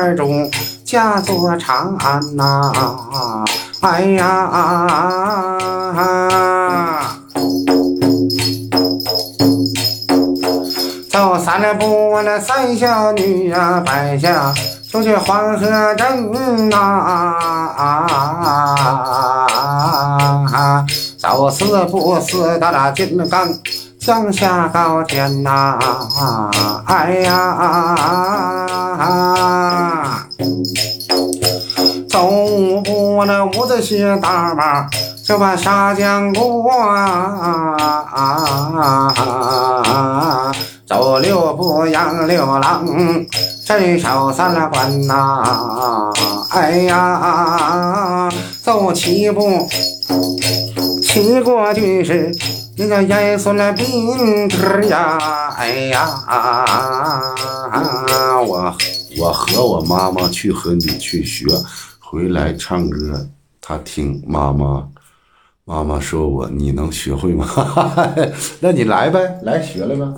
儿中家作长安呐，哎呀。走三步，那三小女呀，摆下出去黄河镇呐。走四步，四到了金刚降下高天呐。哎呀，走五步，那五子鞋大马就把沙江过啊。走六步杨六郎，镇守三关呐！哎呀，走七步，七过去是那个严肃的兵子呀！哎呀，我我和我妈妈去和你去学，回来唱歌，他听妈妈，妈妈说我你能学会吗？那你来呗，来学来吧。